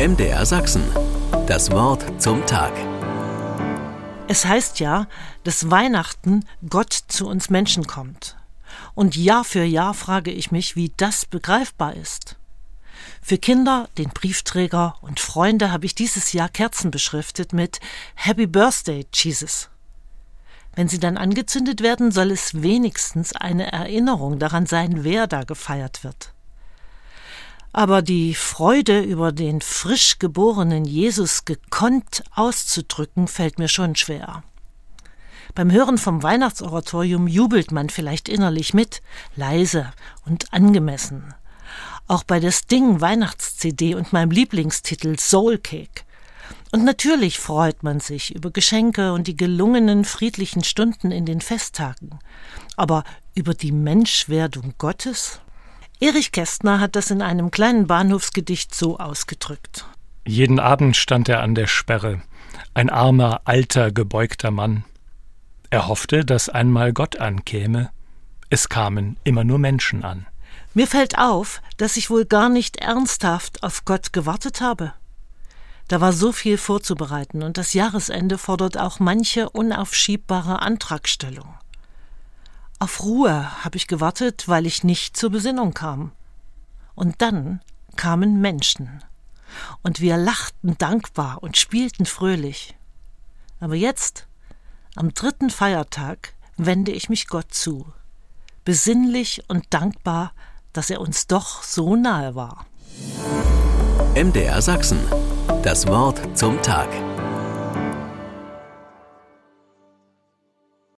MDR Sachsen. Das Wort zum Tag. Es heißt ja, dass Weihnachten Gott zu uns Menschen kommt. Und Jahr für Jahr frage ich mich, wie das begreifbar ist. Für Kinder, den Briefträger und Freunde habe ich dieses Jahr Kerzen beschriftet mit Happy Birthday, Jesus. Wenn sie dann angezündet werden, soll es wenigstens eine Erinnerung daran sein, wer da gefeiert wird. Aber die Freude über den frisch geborenen Jesus gekonnt auszudrücken, fällt mir schon schwer. Beim Hören vom Weihnachtsoratorium jubelt man vielleicht innerlich mit, leise und angemessen. Auch bei der Sting Weihnachts-CD und meinem Lieblingstitel Soul Cake. Und natürlich freut man sich über Geschenke und die gelungenen friedlichen Stunden in den Festtagen. Aber über die Menschwerdung Gottes? Erich Kästner hat das in einem kleinen Bahnhofsgedicht so ausgedrückt. Jeden Abend stand er an der Sperre, ein armer, alter, gebeugter Mann. Er hoffte, dass einmal Gott ankäme. Es kamen immer nur Menschen an. Mir fällt auf, dass ich wohl gar nicht ernsthaft auf Gott gewartet habe. Da war so viel vorzubereiten und das Jahresende fordert auch manche unaufschiebbare Antragstellung. Auf Ruhe habe ich gewartet, weil ich nicht zur Besinnung kam. Und dann kamen Menschen. Und wir lachten dankbar und spielten fröhlich. Aber jetzt, am dritten Feiertag, wende ich mich Gott zu, besinnlich und dankbar, dass er uns doch so nahe war. MDR Sachsen. Das Wort zum Tag.